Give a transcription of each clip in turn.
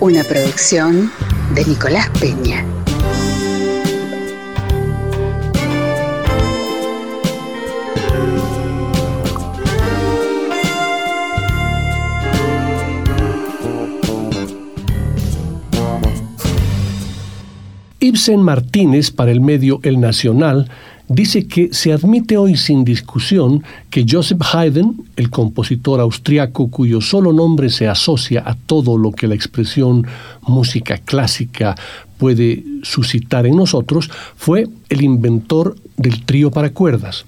Una producción de Nicolás Peña. Ibsen Martínez para el medio El Nacional dice que se admite hoy sin discusión que Joseph Haydn, el compositor austriaco cuyo solo nombre se asocia a todo lo que la expresión música clásica puede suscitar en nosotros, fue el inventor del trío para cuerdas.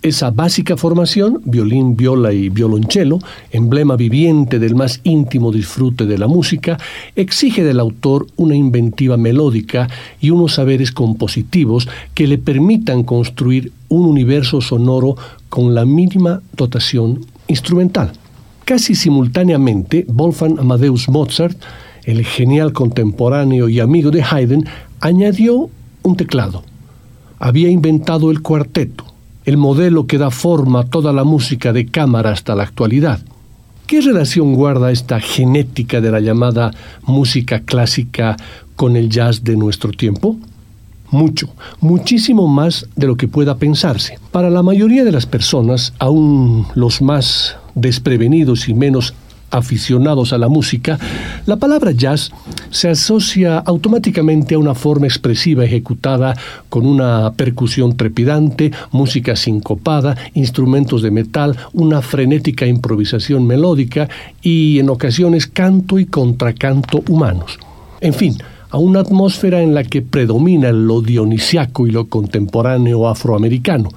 Esa básica formación, violín, viola y violonchelo, emblema viviente del más íntimo disfrute de la música, exige del autor una inventiva melódica y unos saberes compositivos que le permitan construir un universo sonoro con la mínima dotación instrumental. Casi simultáneamente, Wolfgang Amadeus Mozart, el genial contemporáneo y amigo de Haydn, añadió un teclado. Había inventado el cuarteto el modelo que da forma a toda la música de cámara hasta la actualidad. ¿Qué relación guarda esta genética de la llamada música clásica con el jazz de nuestro tiempo? Mucho, muchísimo más de lo que pueda pensarse. Para la mayoría de las personas, aún los más desprevenidos y menos aficionados a la música, la palabra jazz se asocia automáticamente a una forma expresiva ejecutada con una percusión trepidante, música sincopada, instrumentos de metal, una frenética improvisación melódica y en ocasiones canto y contracanto humanos. En fin, a una atmósfera en la que predomina lo dionisiaco y lo contemporáneo afroamericano.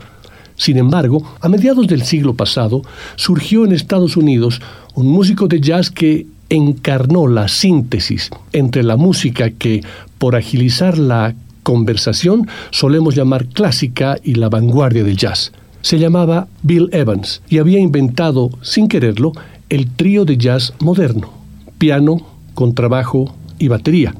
Sin embargo, a mediados del siglo pasado surgió en Estados Unidos un músico de jazz que encarnó la síntesis entre la música que, por agilizar la conversación, solemos llamar clásica y la vanguardia del jazz. Se llamaba Bill Evans y había inventado, sin quererlo, el trío de jazz moderno, piano, contrabajo y batería,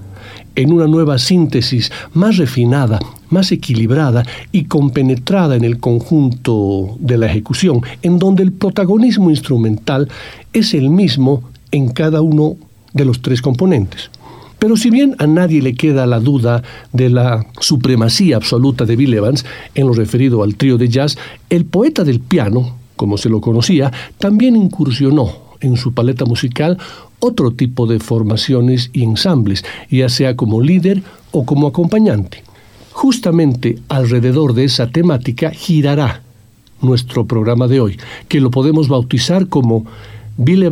en una nueva síntesis más refinada, más equilibrada y compenetrada en el conjunto de la ejecución, en donde el protagonismo instrumental es el mismo en cada uno de los tres componentes. Pero si bien a nadie le queda la duda de la supremacía absoluta de Bill Evans en lo referido al trío de jazz, el poeta del piano, como se lo conocía, también incursionó en su paleta musical otro tipo de formaciones y ensambles, ya sea como líder o como acompañante. Justamente alrededor de esa temática girará nuestro programa de hoy, que lo podemos bautizar como Bill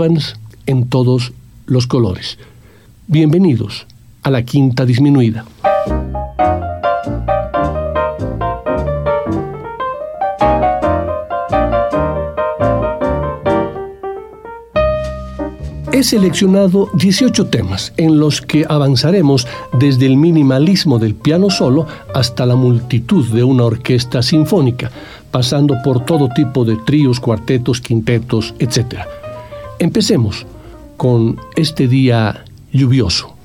en todos los colores. Bienvenidos a la quinta disminuida. He seleccionado 18 temas en los que avanzaremos desde el minimalismo del piano solo hasta la multitud de una orquesta sinfónica, pasando por todo tipo de tríos, cuartetos, quintetos, etc. Empecemos con este día lluvioso.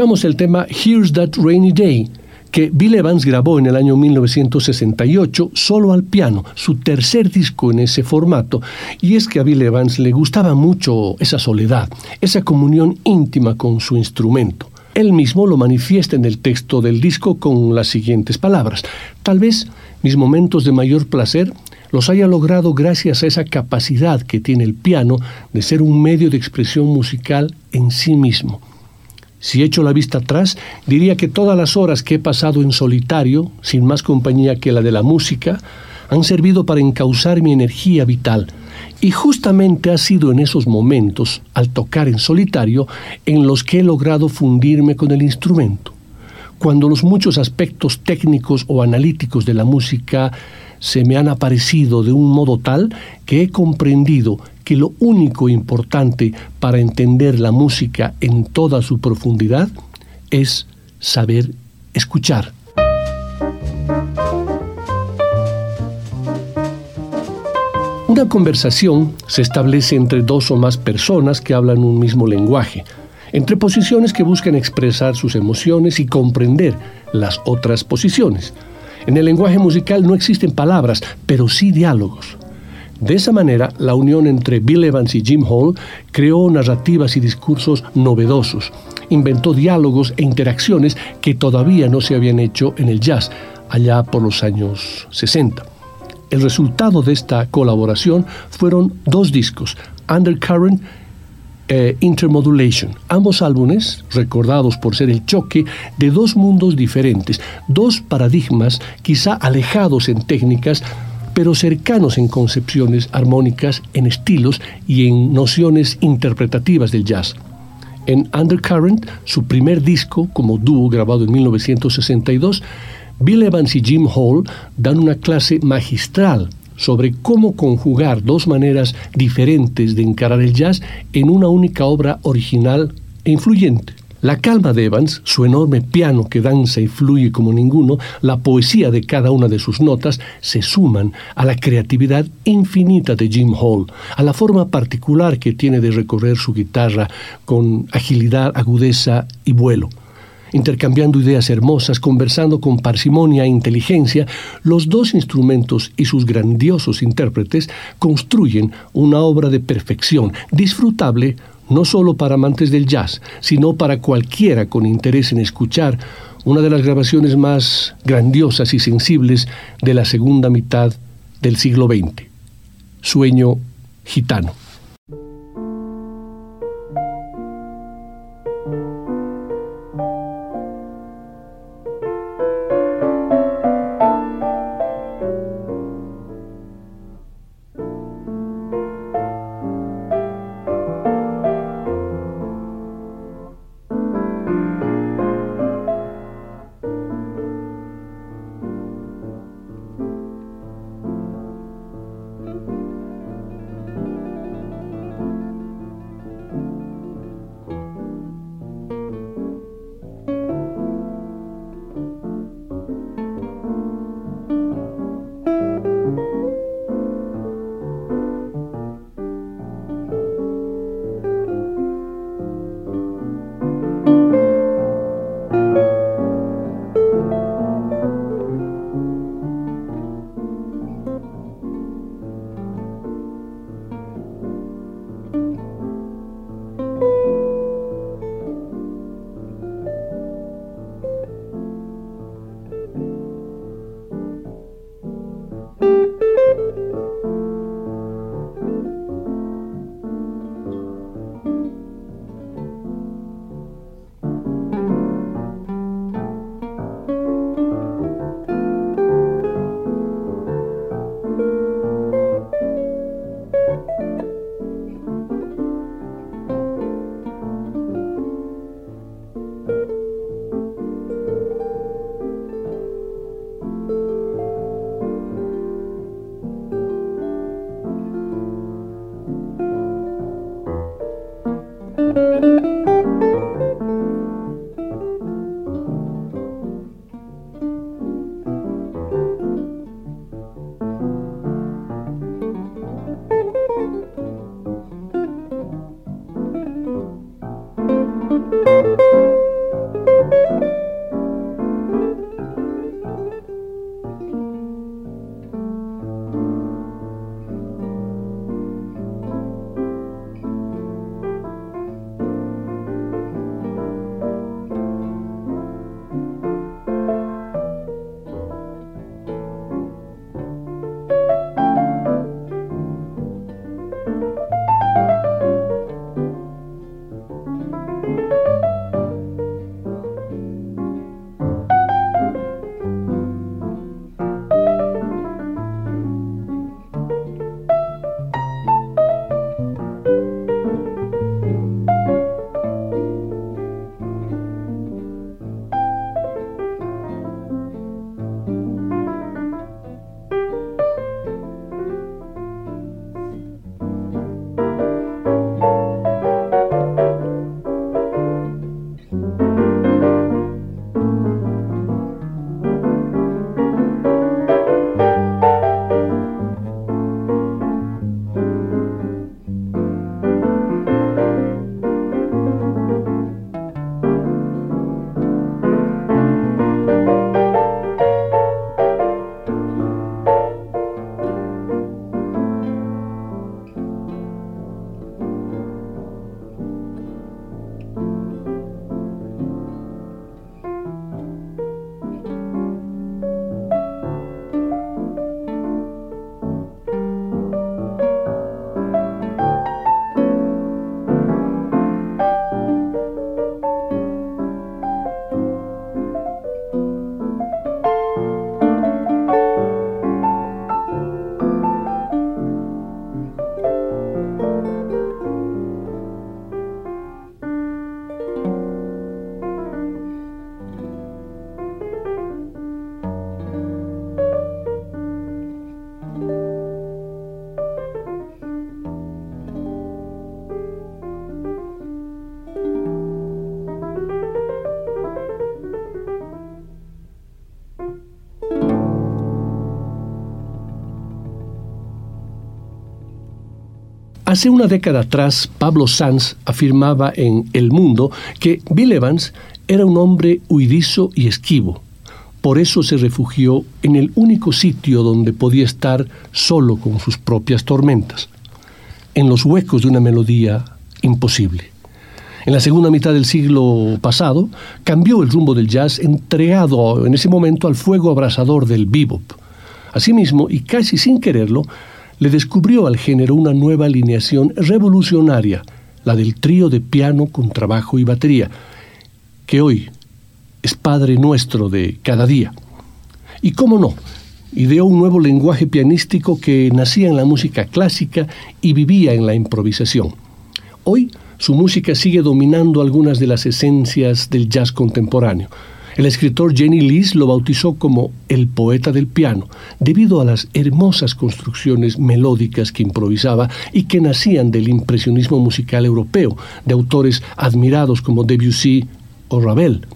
Escuchamos el tema Here's That Rainy Day, que Bill Evans grabó en el año 1968 solo al piano, su tercer disco en ese formato, y es que a Bill Evans le gustaba mucho esa soledad, esa comunión íntima con su instrumento. Él mismo lo manifiesta en el texto del disco con las siguientes palabras. Tal vez mis momentos de mayor placer los haya logrado gracias a esa capacidad que tiene el piano de ser un medio de expresión musical en sí mismo. Si echo la vista atrás, diría que todas las horas que he pasado en solitario, sin más compañía que la de la música, han servido para encauzar mi energía vital. Y justamente ha sido en esos momentos, al tocar en solitario, en los que he logrado fundirme con el instrumento. Cuando los muchos aspectos técnicos o analíticos de la música se me han aparecido de un modo tal que he comprendido que lo único importante para entender la música en toda su profundidad es saber escuchar. Una conversación se establece entre dos o más personas que hablan un mismo lenguaje, entre posiciones que buscan expresar sus emociones y comprender las otras posiciones. En el lenguaje musical no existen palabras, pero sí diálogos. De esa manera, la unión entre Bill Evans y Jim Hall creó narrativas y discursos novedosos, inventó diálogos e interacciones que todavía no se habían hecho en el jazz, allá por los años 60. El resultado de esta colaboración fueron dos discos, Undercurrent e Intermodulation, ambos álbumes recordados por ser el choque de dos mundos diferentes, dos paradigmas quizá alejados en técnicas, pero cercanos en concepciones armónicas, en estilos y en nociones interpretativas del jazz. En Undercurrent, su primer disco como dúo grabado en 1962, Bill Evans y Jim Hall dan una clase magistral sobre cómo conjugar dos maneras diferentes de encarar el jazz en una única obra original e influyente. La calma de Evans, su enorme piano que danza y fluye como ninguno, la poesía de cada una de sus notas, se suman a la creatividad infinita de Jim Hall, a la forma particular que tiene de recorrer su guitarra con agilidad, agudeza y vuelo. Intercambiando ideas hermosas, conversando con parsimonia e inteligencia, los dos instrumentos y sus grandiosos intérpretes construyen una obra de perfección, disfrutable no solo para amantes del jazz, sino para cualquiera con interés en escuchar una de las grabaciones más grandiosas y sensibles de la segunda mitad del siglo XX, Sueño Gitano. Hace una década atrás, Pablo Sanz afirmaba en El Mundo que Bill Evans era un hombre huidizo y esquivo. Por eso se refugió en el único sitio donde podía estar solo con sus propias tormentas, en los huecos de una melodía imposible. En la segunda mitad del siglo pasado, cambió el rumbo del jazz entregado en ese momento al fuego abrasador del bebop. Asimismo, y casi sin quererlo, le descubrió al género una nueva alineación revolucionaria, la del trío de piano con trabajo y batería, que hoy es Padre nuestro de cada día. Y cómo no, ideó un nuevo lenguaje pianístico que nacía en la música clásica y vivía en la improvisación. Hoy su música sigue dominando algunas de las esencias del jazz contemporáneo. El escritor Jenny Lees lo bautizó como el poeta del piano, debido a las hermosas construcciones melódicas que improvisaba y que nacían del impresionismo musical europeo, de autores admirados como Debussy o Ravel.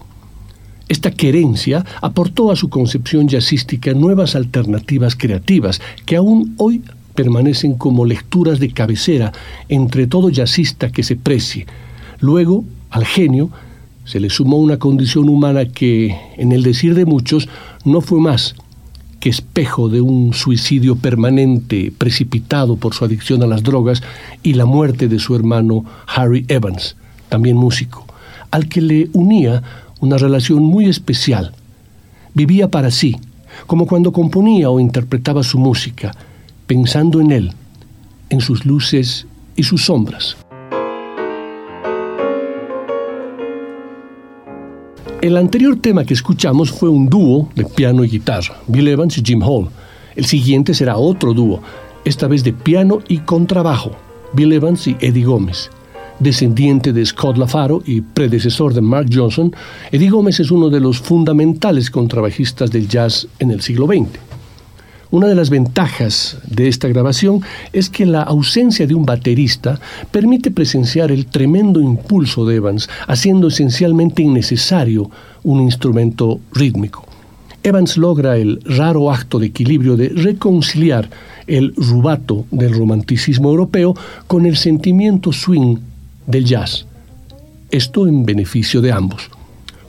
Esta querencia aportó a su concepción jazzística nuevas alternativas creativas que aún hoy permanecen como lecturas de cabecera entre todo jazzista que se precie. Luego, al genio, se le sumó una condición humana que, en el decir de muchos, no fue más que espejo de un suicidio permanente precipitado por su adicción a las drogas y la muerte de su hermano Harry Evans, también músico, al que le unía una relación muy especial. Vivía para sí, como cuando componía o interpretaba su música, pensando en él, en sus luces y sus sombras. El anterior tema que escuchamos fue un dúo de piano y guitarra, Bill Evans y Jim Hall. El siguiente será otro dúo, esta vez de piano y contrabajo, Bill Evans y Eddie Gómez. Descendiente de Scott LaFaro y predecesor de Mark Johnson, Eddie Gómez es uno de los fundamentales contrabajistas del jazz en el siglo XX. Una de las ventajas de esta grabación es que la ausencia de un baterista permite presenciar el tremendo impulso de Evans, haciendo esencialmente innecesario un instrumento rítmico. Evans logra el raro acto de equilibrio de reconciliar el rubato del romanticismo europeo con el sentimiento swing del jazz. Esto en beneficio de ambos.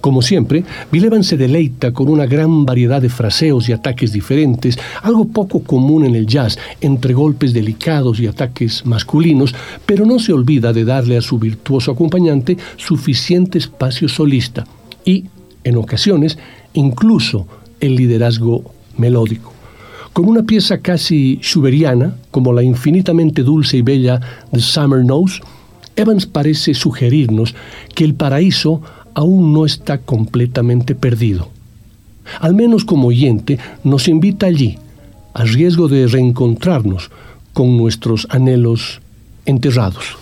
Como siempre, Bill Evans se deleita con una gran variedad de fraseos y ataques diferentes, algo poco común en el jazz, entre golpes delicados y ataques masculinos, pero no se olvida de darle a su virtuoso acompañante suficiente espacio solista y, en ocasiones, incluso el liderazgo melódico. Con una pieza casi schuberiana, como la infinitamente dulce y bella The Summer Knows, Evans parece sugerirnos que el paraíso aún no está completamente perdido. Al menos como oyente nos invita allí, a riesgo de reencontrarnos con nuestros anhelos enterrados.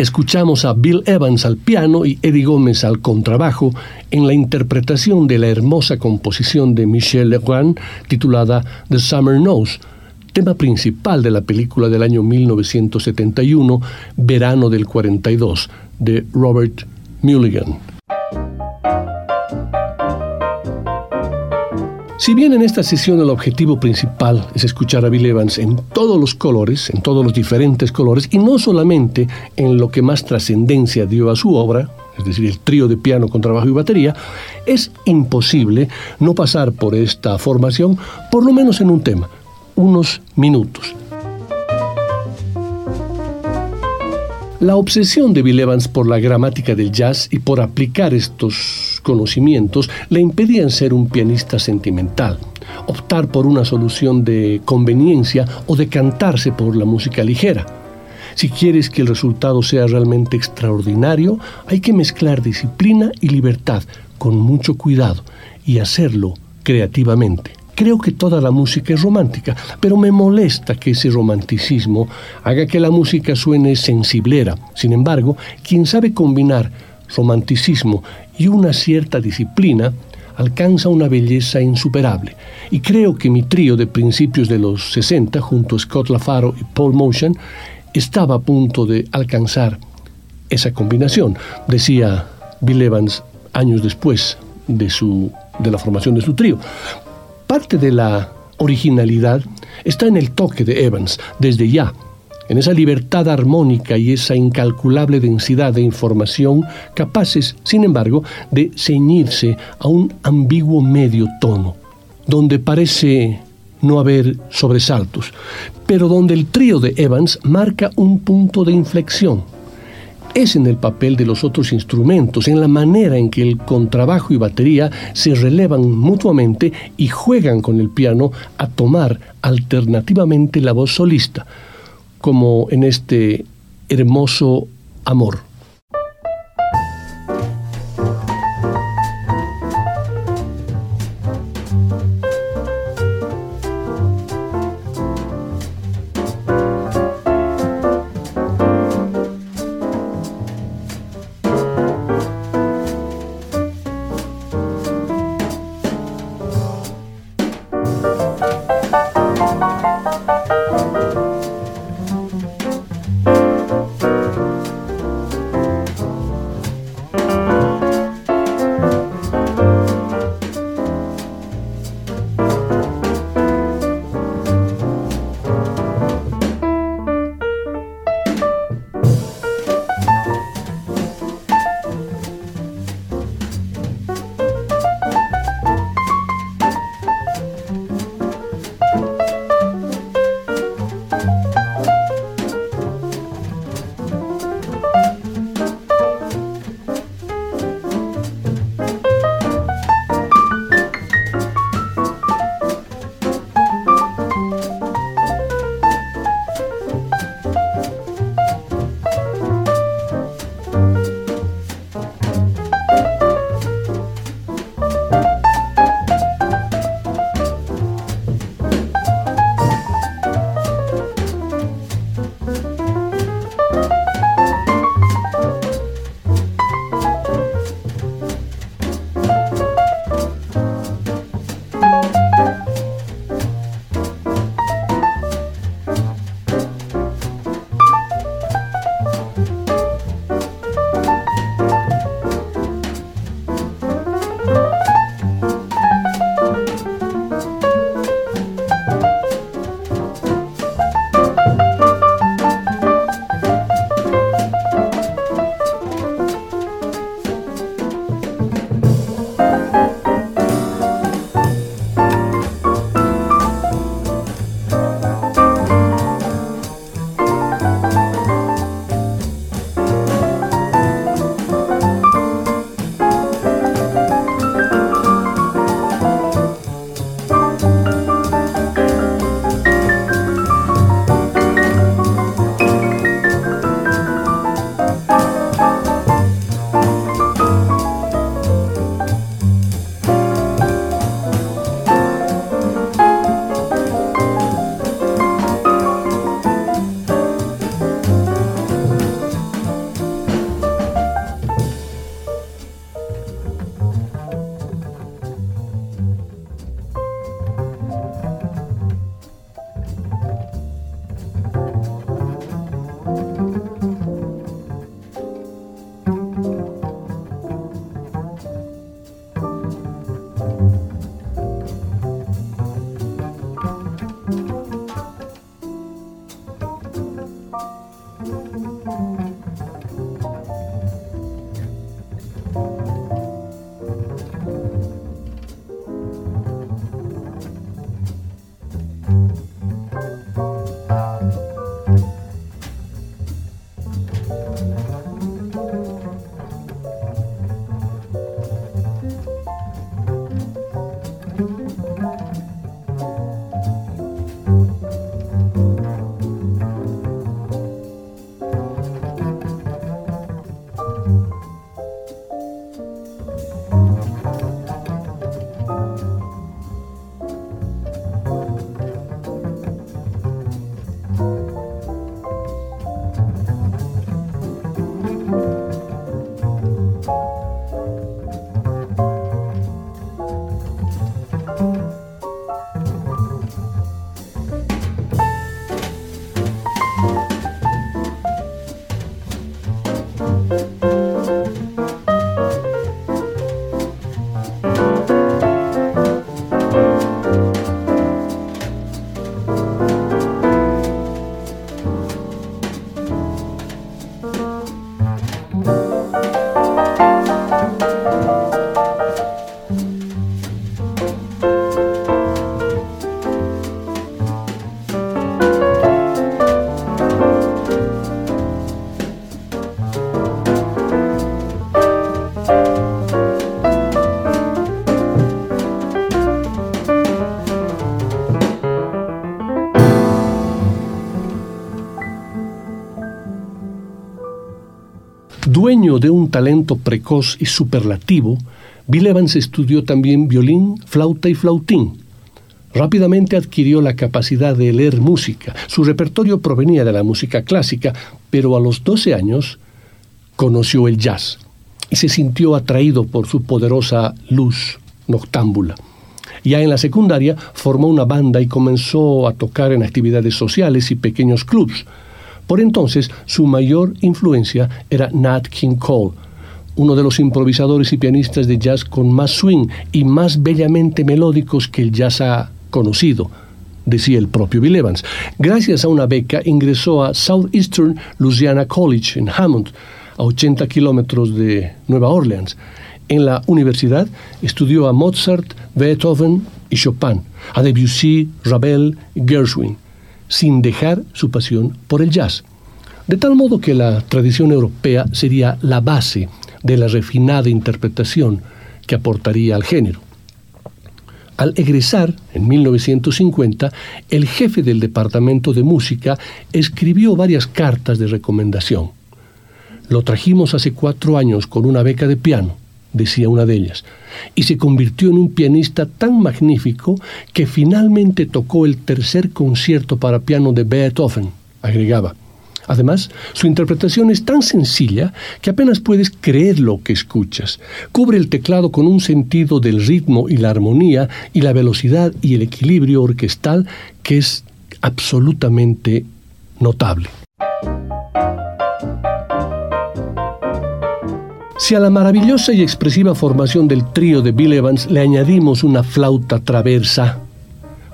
Escuchamos a Bill Evans al piano y Eddie Gómez al contrabajo en la interpretación de la hermosa composición de Michel Legrand titulada The Summer Knows, tema principal de la película del año 1971, Verano del 42, de Robert Mulligan. Si bien en esta sesión el objetivo principal es escuchar a Bill Evans en todos los colores, en todos los diferentes colores, y no solamente en lo que más trascendencia dio a su obra, es decir, el trío de piano con trabajo y batería, es imposible no pasar por esta formación, por lo menos en un tema, unos minutos. La obsesión de Bill Evans por la gramática del jazz y por aplicar estos conocimientos le impedían ser un pianista sentimental, optar por una solución de conveniencia o decantarse por la música ligera. Si quieres que el resultado sea realmente extraordinario, hay que mezclar disciplina y libertad con mucho cuidado y hacerlo creativamente. Creo que toda la música es romántica, pero me molesta que ese romanticismo haga que la música suene sensiblera. Sin embargo, quien sabe combinar romanticismo y una cierta disciplina, alcanza una belleza insuperable. Y creo que mi trío de principios de los 60, junto a Scott LaFaro y Paul Motion, estaba a punto de alcanzar esa combinación, decía Bill Evans años después de, su, de la formación de su trío. Parte de la originalidad está en el toque de Evans, desde ya, en esa libertad armónica y esa incalculable densidad de información capaces, sin embargo, de ceñirse a un ambiguo medio tono, donde parece no haber sobresaltos, pero donde el trío de Evans marca un punto de inflexión. Es en el papel de los otros instrumentos, en la manera en que el contrabajo y batería se relevan mutuamente y juegan con el piano a tomar alternativamente la voz solista, como en este hermoso amor. Talento precoz y superlativo, Bill Evans estudió también violín, flauta y flautín. Rápidamente adquirió la capacidad de leer música. Su repertorio provenía de la música clásica, pero a los 12 años conoció el jazz y se sintió atraído por su poderosa luz noctámbula. Ya en la secundaria formó una banda y comenzó a tocar en actividades sociales y pequeños clubs. Por entonces su mayor influencia era Nat King Cole, uno de los improvisadores y pianistas de jazz con más swing y más bellamente melódicos que el jazz ha conocido, decía el propio Bill Evans. Gracias a una beca ingresó a Southeastern Louisiana College en Hammond, a 80 kilómetros de Nueva Orleans. En la universidad estudió a Mozart, Beethoven y Chopin, a Debussy, Ravel Gershwin, sin dejar su pasión por el jazz. De tal modo que la tradición europea sería la base de la refinada interpretación que aportaría al género. Al egresar, en 1950, el jefe del Departamento de Música escribió varias cartas de recomendación. Lo trajimos hace cuatro años con una beca de piano, decía una de ellas, y se convirtió en un pianista tan magnífico que finalmente tocó el tercer concierto para piano de Beethoven, agregaba. Además, su interpretación es tan sencilla que apenas puedes creer lo que escuchas. Cubre el teclado con un sentido del ritmo y la armonía y la velocidad y el equilibrio orquestal que es absolutamente notable. Si a la maravillosa y expresiva formación del trío de Bill Evans le añadimos una flauta traversa,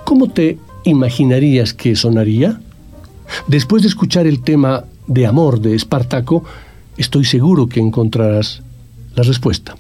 ¿cómo te imaginarías que sonaría? Después de escuchar el tema de amor de Espartaco, estoy seguro que encontrarás la respuesta.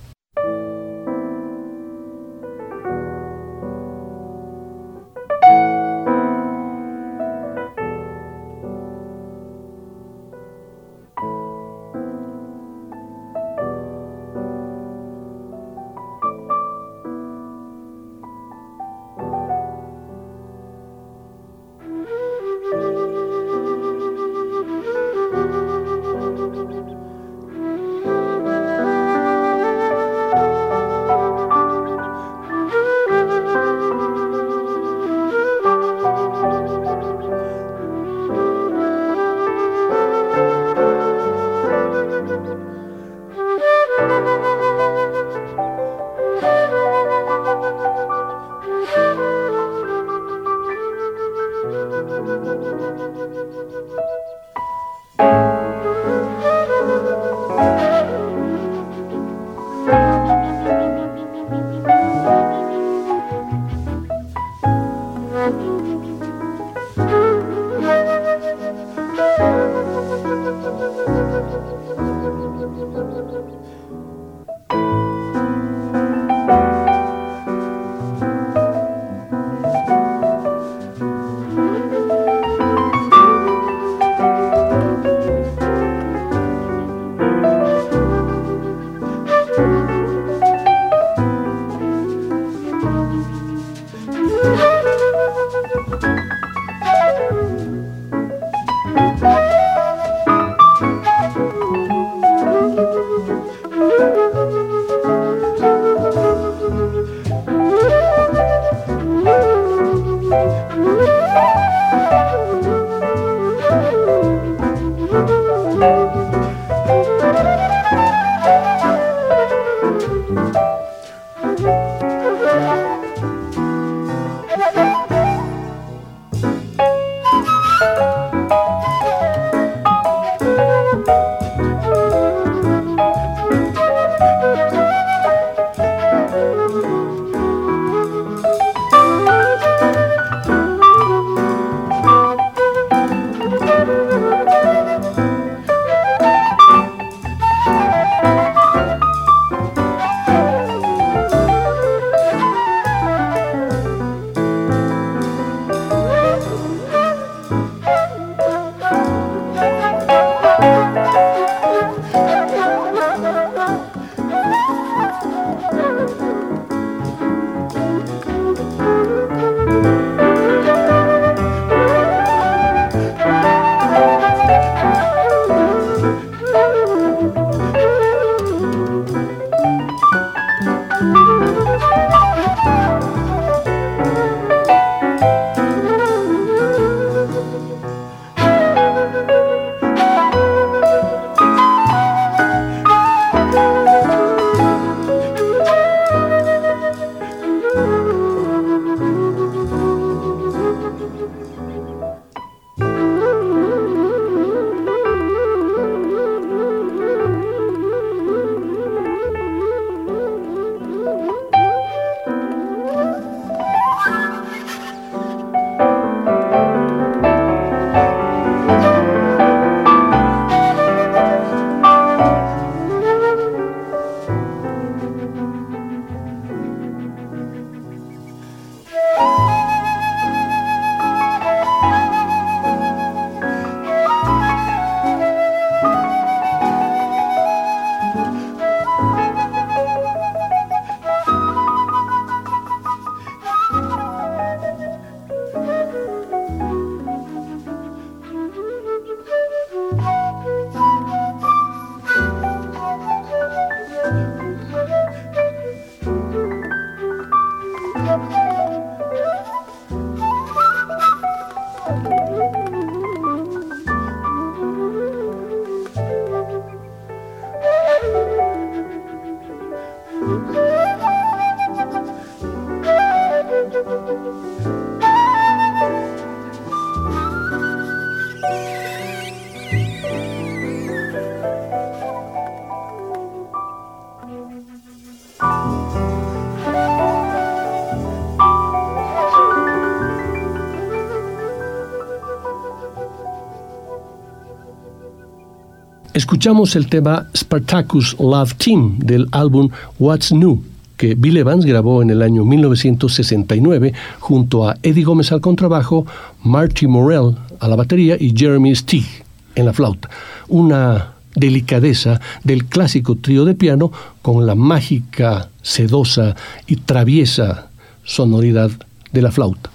Escuchamos el tema Spartacus Love Team del álbum What's New, que Bill Evans grabó en el año 1969 junto a Eddie Gómez al contrabajo, Marty Morell a la batería y Jeremy Stig en la flauta. Una delicadeza del clásico trío de piano con la mágica, sedosa y traviesa sonoridad de la flauta.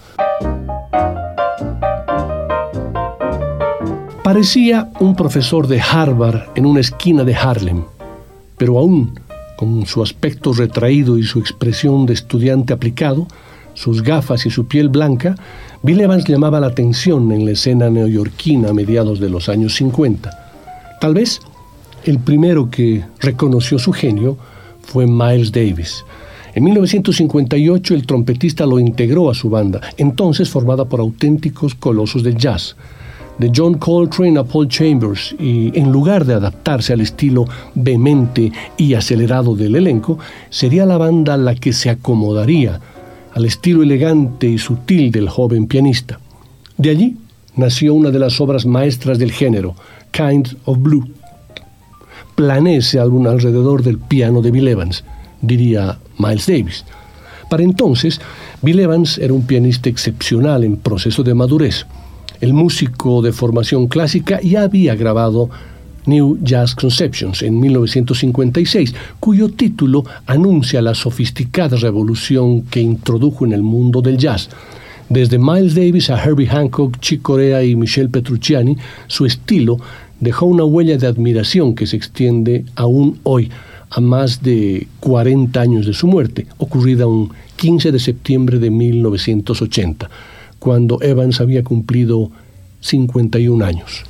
Parecía un profesor de Harvard en una esquina de Harlem, pero aún con su aspecto retraído y su expresión de estudiante aplicado, sus gafas y su piel blanca, Bill Evans llamaba la atención en la escena neoyorquina a mediados de los años 50. Tal vez el primero que reconoció su genio fue Miles Davis. En 1958 el trompetista lo integró a su banda, entonces formada por auténticos colosos del jazz de John Coltrane a Paul Chambers y en lugar de adaptarse al estilo vehemente y acelerado del elenco, sería la banda la que se acomodaría al estilo elegante y sutil del joven pianista. De allí nació una de las obras maestras del género, Kind of Blue. Planeé ese álbum alrededor del piano de Bill Evans, diría Miles Davis. Para entonces, Bill Evans era un pianista excepcional en proceso de madurez el músico de formación clásica ya había grabado New Jazz Conceptions en 1956, cuyo título anuncia la sofisticada revolución que introdujo en el mundo del jazz. Desde Miles Davis a Herbie Hancock, Chick Corea y Michel Petrucciani, su estilo dejó una huella de admiración que se extiende aún hoy, a más de 40 años de su muerte, ocurrida un 15 de septiembre de 1980 cuando Evans había cumplido 51 años.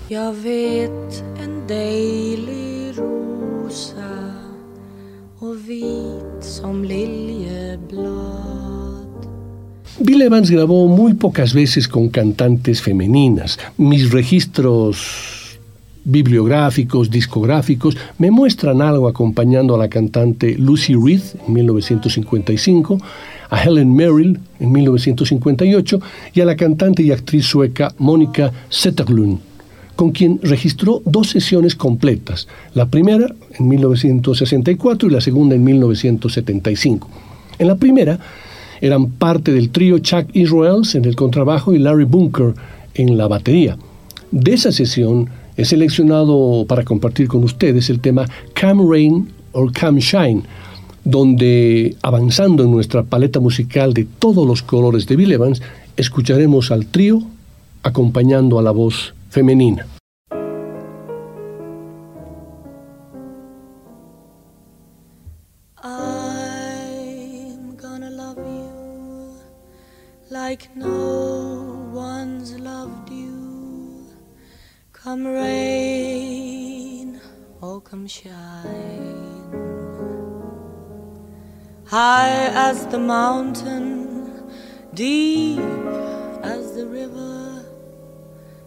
Bill Evans grabó muy pocas veces con cantantes femeninas. Mis registros bibliográficos, discográficos, me muestran algo acompañando a la cantante Lucy Reed en 1955, a Helen Merrill en 1958 y a la cantante y actriz sueca Mónica Zetterlund, con quien registró dos sesiones completas, la primera en 1964 y la segunda en 1975. En la primera eran parte del trío Chuck Israels en el contrabajo y Larry Bunker en la batería. De esa sesión he seleccionado para compartir con ustedes el tema Come Rain or Come Shine, donde avanzando en nuestra paleta musical de todos los colores de Bill Evans, escucharemos al trío acompañando a la voz femenina. As the mountain, deep as the river.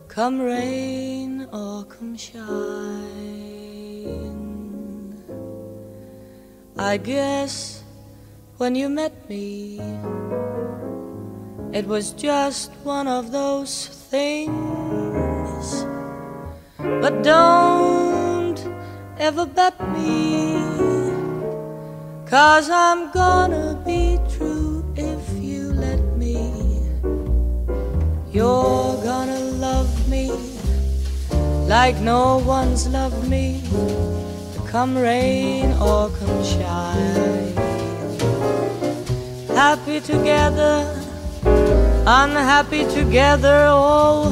Come rain or come shine. I guess when you met me it was just one of those things. But don't ever bet me, cause I'm gonna be true if you let me. You're gonna love me like no one's loved me, come rain or come shine. Happy together unhappy together. Oh,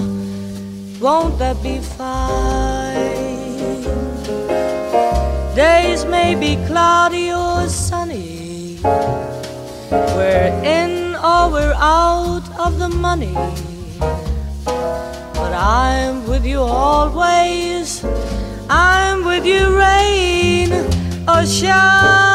won't that be fine? Days may be cloudy or sunny. We're in or we're out of the money. But I'm with you always. I'm with you, rain or shine.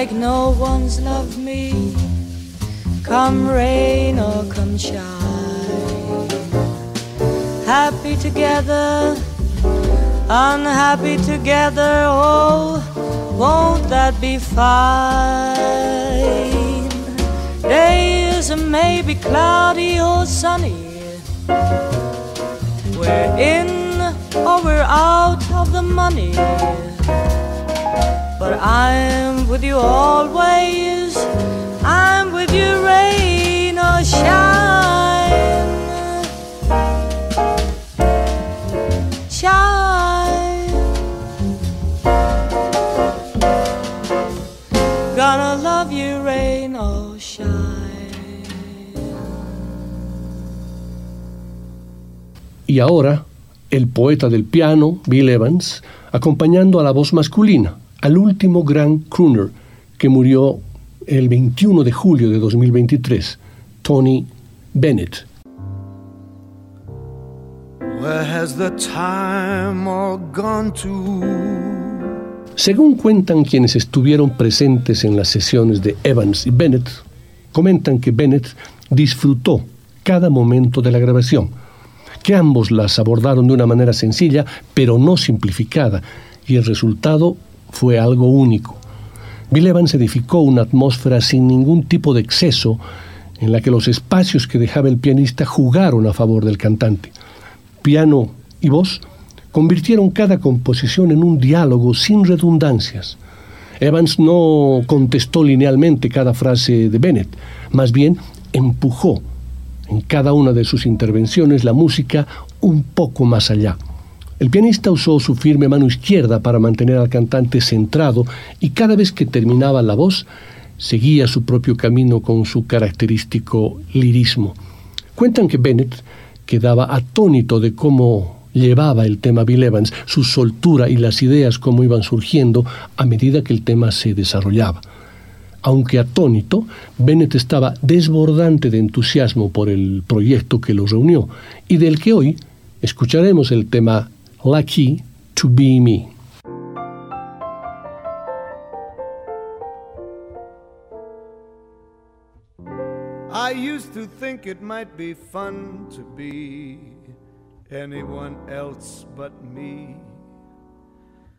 Like no one's loved me, come rain or come shine. Happy together, unhappy together, oh, won't that be fine? Days may be cloudy or sunny, we're in or we're out of the money but I'm with you always. I'm with you, rain or shine. Shine. Gonna love you, rain or shine. Y ahora, el poeta del piano, Bill Evans, acompañando a la voz masculina, al último gran crooner que murió el 21 de julio de 2023, Tony Bennett. Según cuentan quienes estuvieron presentes en las sesiones de Evans y Bennett, comentan que Bennett disfrutó cada momento de la grabación que ambos las abordaron de una manera sencilla, pero no simplificada, y el resultado fue algo único. Bill Evans edificó una atmósfera sin ningún tipo de exceso, en la que los espacios que dejaba el pianista jugaron a favor del cantante. Piano y voz convirtieron cada composición en un diálogo sin redundancias. Evans no contestó linealmente cada frase de Bennett, más bien empujó en cada una de sus intervenciones la música un poco más allá. El pianista usó su firme mano izquierda para mantener al cantante centrado y cada vez que terminaba la voz, seguía su propio camino con su característico lirismo. Cuentan que Bennett quedaba atónito de cómo llevaba el tema Bill Evans, su soltura y las ideas cómo iban surgiendo a medida que el tema se desarrollaba. Aunque atónito, Bennett estaba desbordante de entusiasmo por el proyecto que los reunió y del que hoy escucharemos el tema Lucky to Be Me. I used to think it might be fun to be anyone else but me.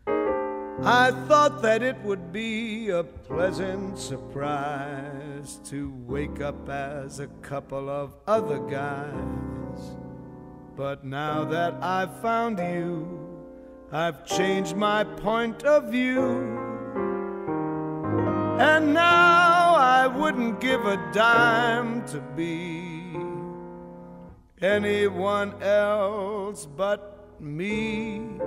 I thought that it would be a pleasant surprise to wake up as a couple of other guys. But now that I've found you, I've changed my point of view. And now I wouldn't give a dime to be anyone else but me.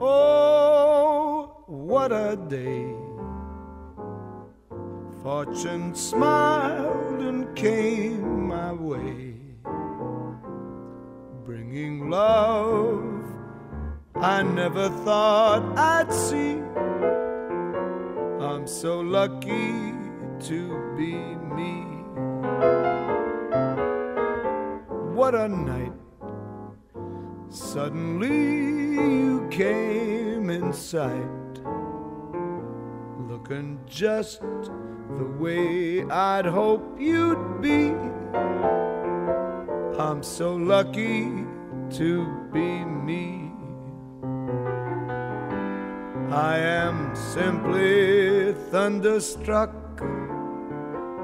Oh, what a day! Fortune smiled and came my way, bringing love I never thought I'd see. I'm so lucky to be me. What a night! Suddenly you came in sight, looking just the way I'd hope you'd be. I'm so lucky to be me. I am simply thunderstruck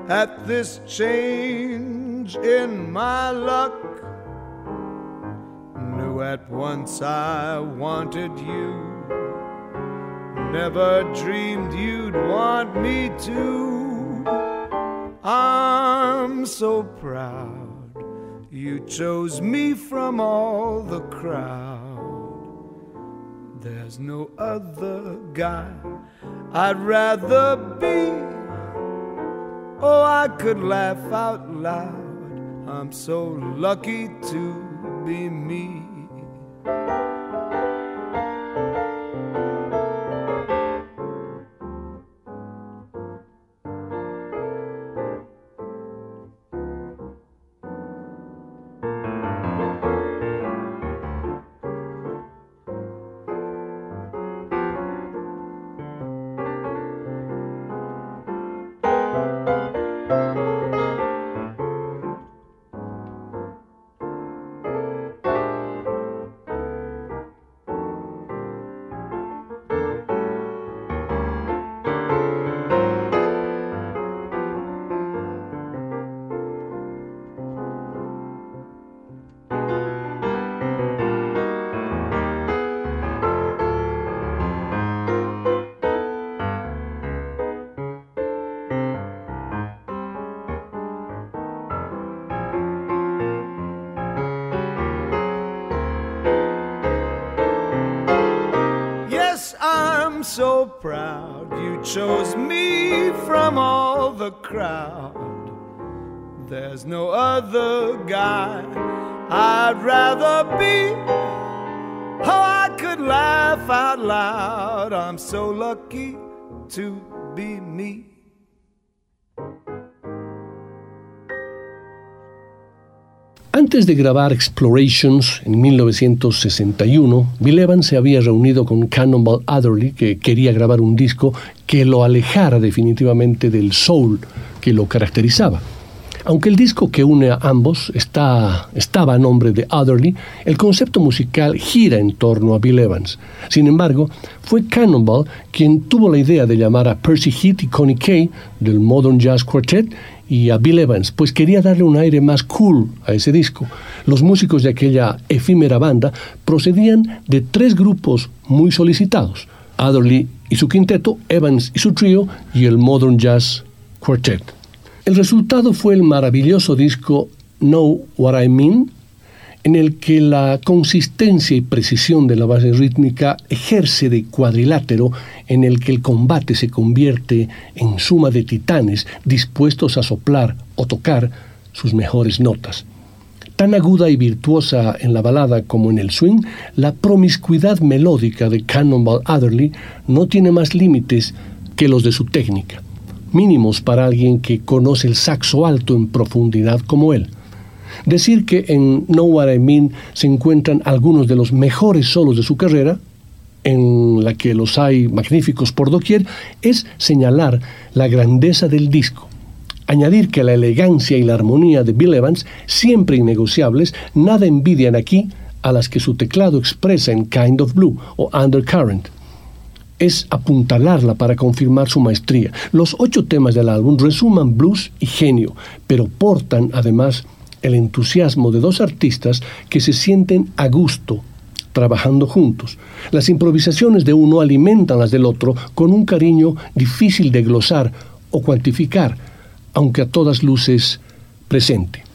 at this change in my luck Knew at once I wanted you. Never dreamed you'd want me to. I'm so proud you chose me from all the crowd. There's no other guy I'd rather be. Oh, I could laugh out loud. I'm so lucky to be me. Proud you chose me from all the crowd. There's no other guy I'd rather be. Oh, I could laugh out loud. I'm so lucky to be me. Antes de grabar Explorations en 1961, Bill Evans se había reunido con Cannonball Adderley, que quería grabar un disco que lo alejara definitivamente del soul que lo caracterizaba. Aunque el disco que une a ambos está, estaba a nombre de Otherly, el concepto musical gira en torno a Bill Evans. Sin embargo, fue Cannonball quien tuvo la idea de llamar a Percy Heath y Connie Kay del Modern Jazz Quartet y a Bill Evans, pues quería darle un aire más cool a ese disco. Los músicos de aquella efímera banda procedían de tres grupos muy solicitados, Adderley y su quinteto, Evans y su trío y el Modern Jazz Quartet. El resultado fue el maravilloso disco Know What I Mean, en el que la consistencia y precisión de la base rítmica ejerce de cuadrilátero en el que el combate se convierte en suma de titanes dispuestos a soplar o tocar sus mejores notas. Tan aguda y virtuosa en la balada como en el swing, la promiscuidad melódica de Cannonball Adderley no tiene más límites que los de su técnica mínimos para alguien que conoce el saxo alto en profundidad como él. Decir que en Know What I Mean se encuentran algunos de los mejores solos de su carrera, en la que los hay magníficos por doquier, es señalar la grandeza del disco. Añadir que la elegancia y la armonía de Bill Evans, siempre innegociables, nada envidian aquí a las que su teclado expresa en Kind of Blue o Undercurrent es apuntalarla para confirmar su maestría. Los ocho temas del álbum resuman blues y genio, pero portan además el entusiasmo de dos artistas que se sienten a gusto trabajando juntos. Las improvisaciones de uno alimentan las del otro con un cariño difícil de glosar o cuantificar, aunque a todas luces presente.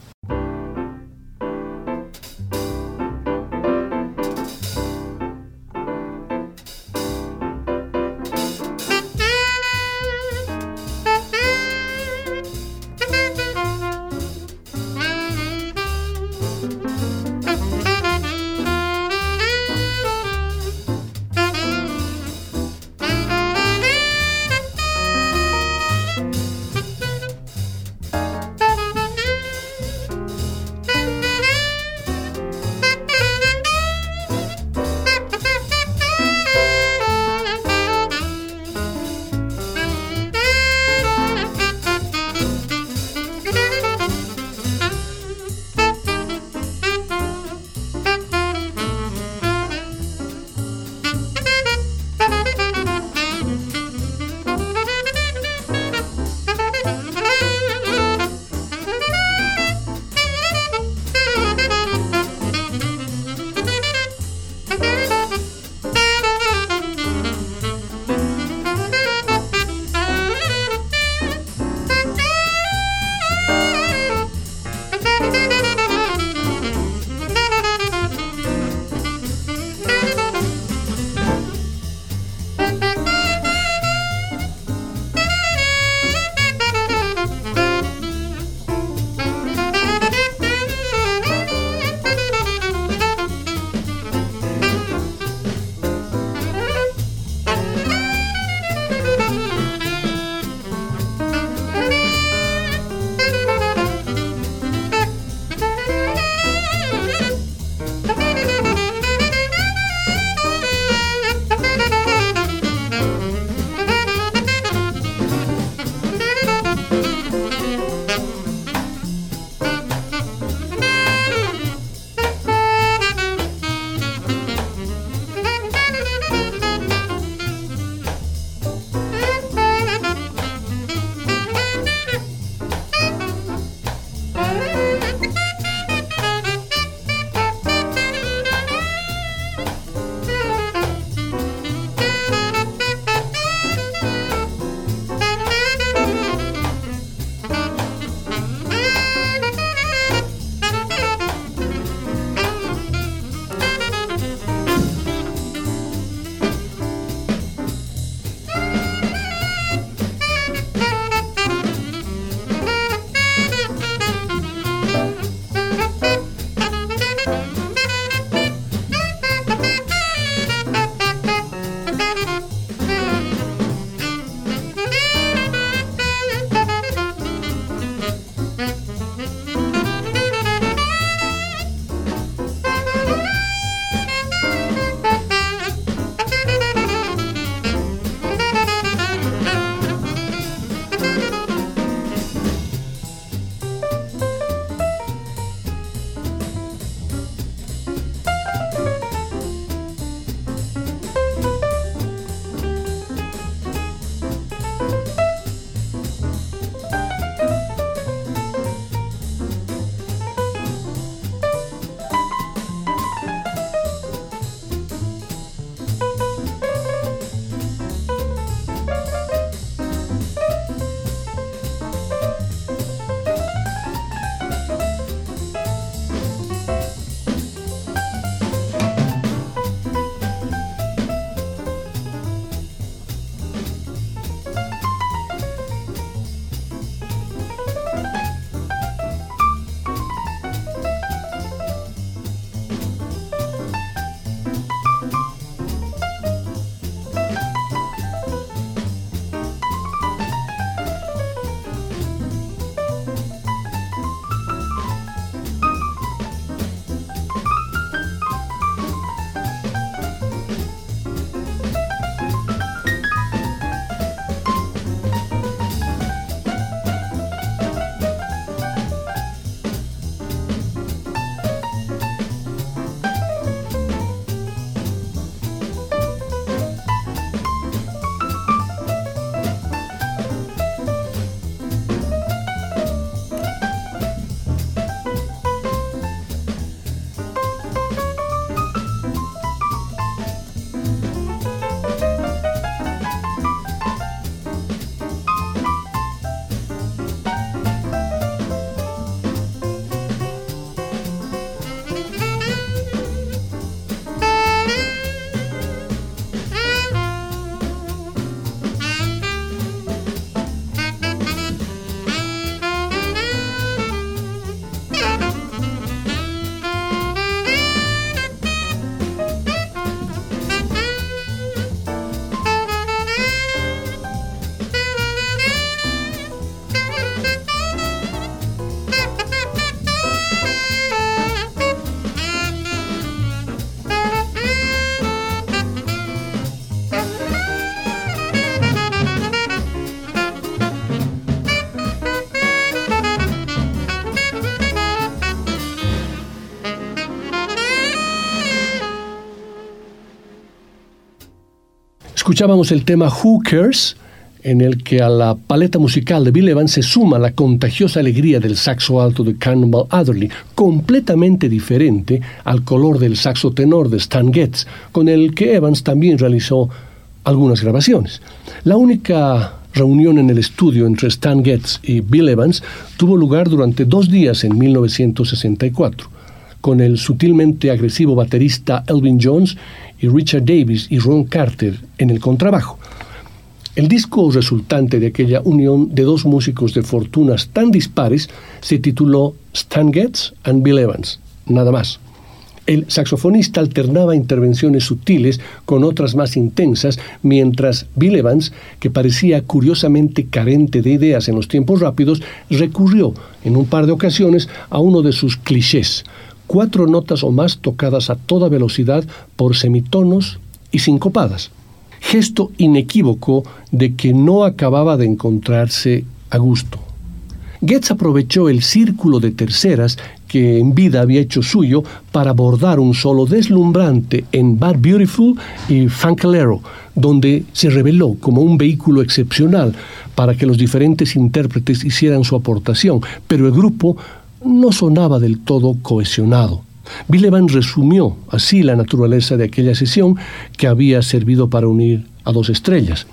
Escuchábamos el tema Who Cares, en el que a la paleta musical de Bill Evans se suma la contagiosa alegría del saxo alto de Cannonball Adderley, completamente diferente al color del saxo tenor de Stan Getz, con el que Evans también realizó algunas grabaciones. La única reunión en el estudio entre Stan Getz y Bill Evans tuvo lugar durante dos días en 1964, con el sutilmente agresivo baterista Elvin Jones Richard Davis y Ron Carter en el contrabajo. El disco resultante de aquella unión de dos músicos de fortunas tan dispares se tituló Stan Getz and Bill Evans, nada más. El saxofonista alternaba intervenciones sutiles con otras más intensas, mientras Bill Evans, que parecía curiosamente carente de ideas en los tiempos rápidos, recurrió en un par de ocasiones a uno de sus clichés, cuatro notas o más tocadas a toda velocidad por semitonos y sincopadas gesto inequívoco de que no acababa de encontrarse a gusto. Goetz aprovechó el círculo de terceras que en vida había hecho suyo para abordar un solo deslumbrante en Bad Beautiful y Funkalero, donde se reveló como un vehículo excepcional para que los diferentes intérpretes hicieran su aportación, pero el grupo no sonaba del todo cohesionado. Bill Evans resumió así la naturaleza de aquella sesión que había servido para unir a dos estrellas.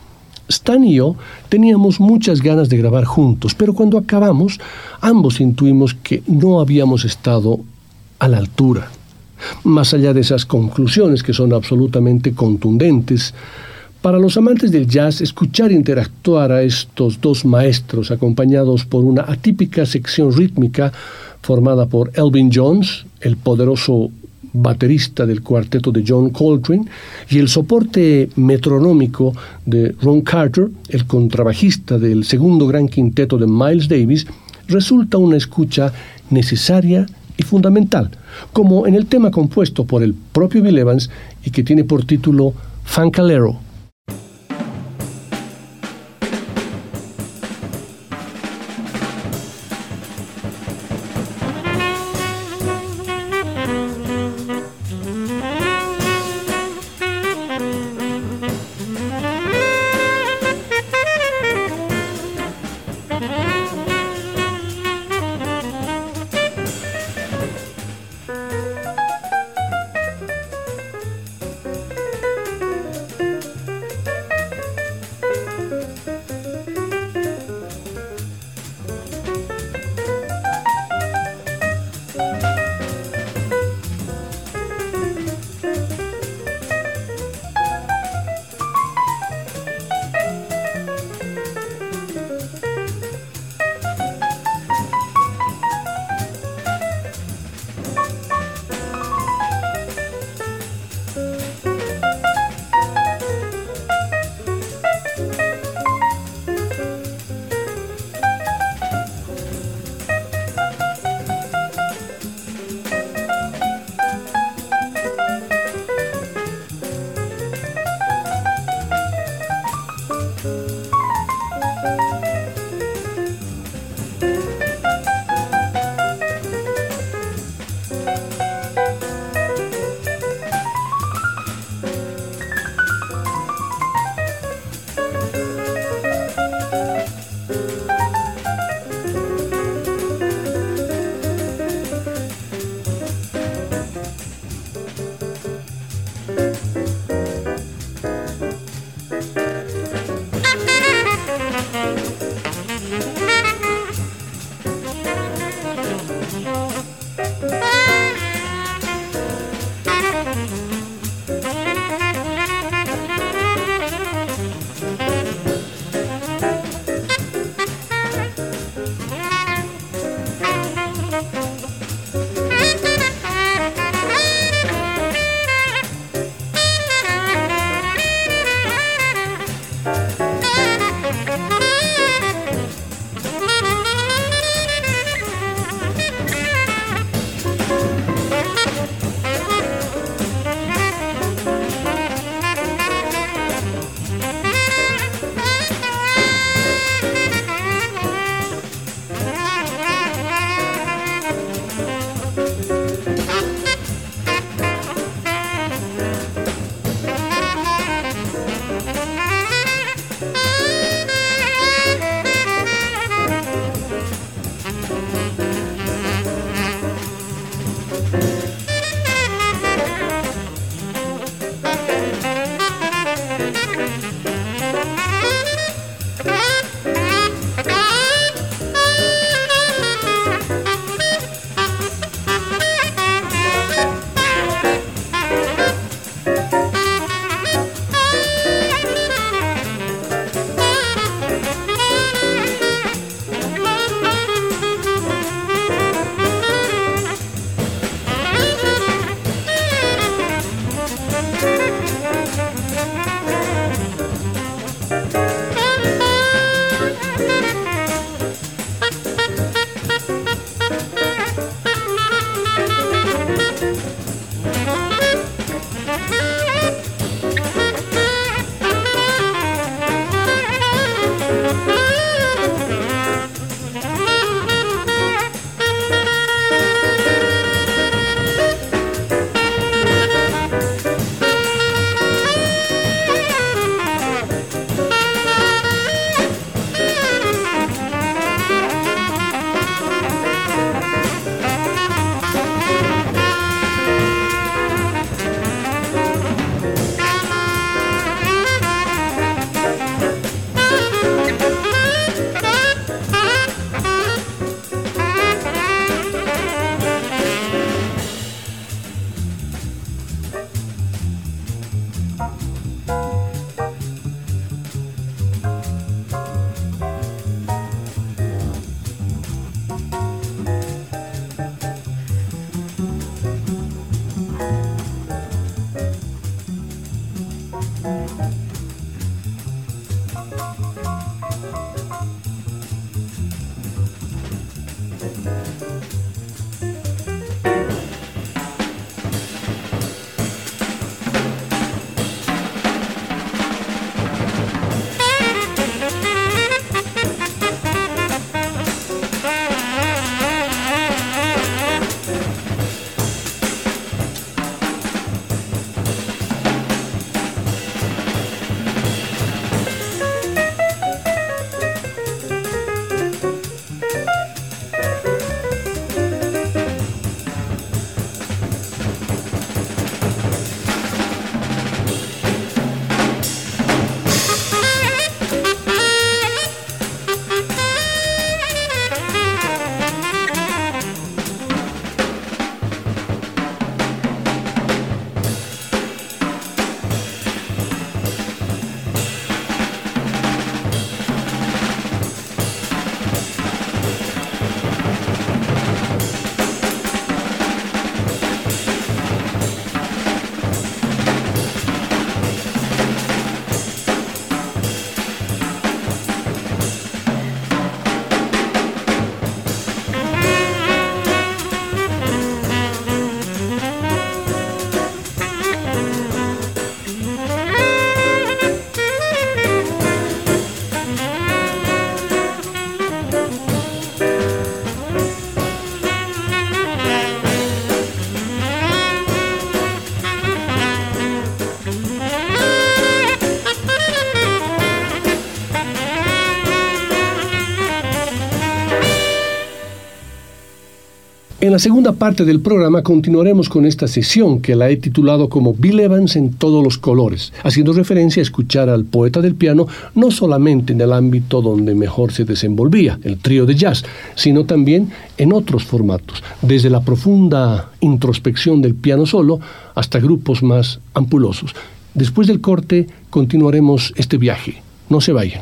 Stan y yo teníamos muchas ganas de grabar juntos, pero cuando acabamos, ambos intuimos que no habíamos estado a la altura. Más allá de esas conclusiones que son absolutamente contundentes, para los amantes del jazz, escuchar interactuar a estos dos maestros acompañados por una atípica sección rítmica formada por Elvin Jones, el poderoso baterista del cuarteto de John Coltrane, y el soporte metronómico de Ron Carter, el contrabajista del segundo gran quinteto de Miles Davis, resulta una escucha necesaria y fundamental, como en el tema compuesto por el propio Bill Evans y que tiene por título Fancalero En la segunda parte del programa continuaremos con esta sesión que la he titulado como Bill Evans en todos los colores, haciendo referencia a escuchar al poeta del piano no solamente en el ámbito donde mejor se desenvolvía, el trío de jazz, sino también en otros formatos, desde la profunda introspección del piano solo hasta grupos más ampulosos. Después del corte continuaremos este viaje. No se vayan.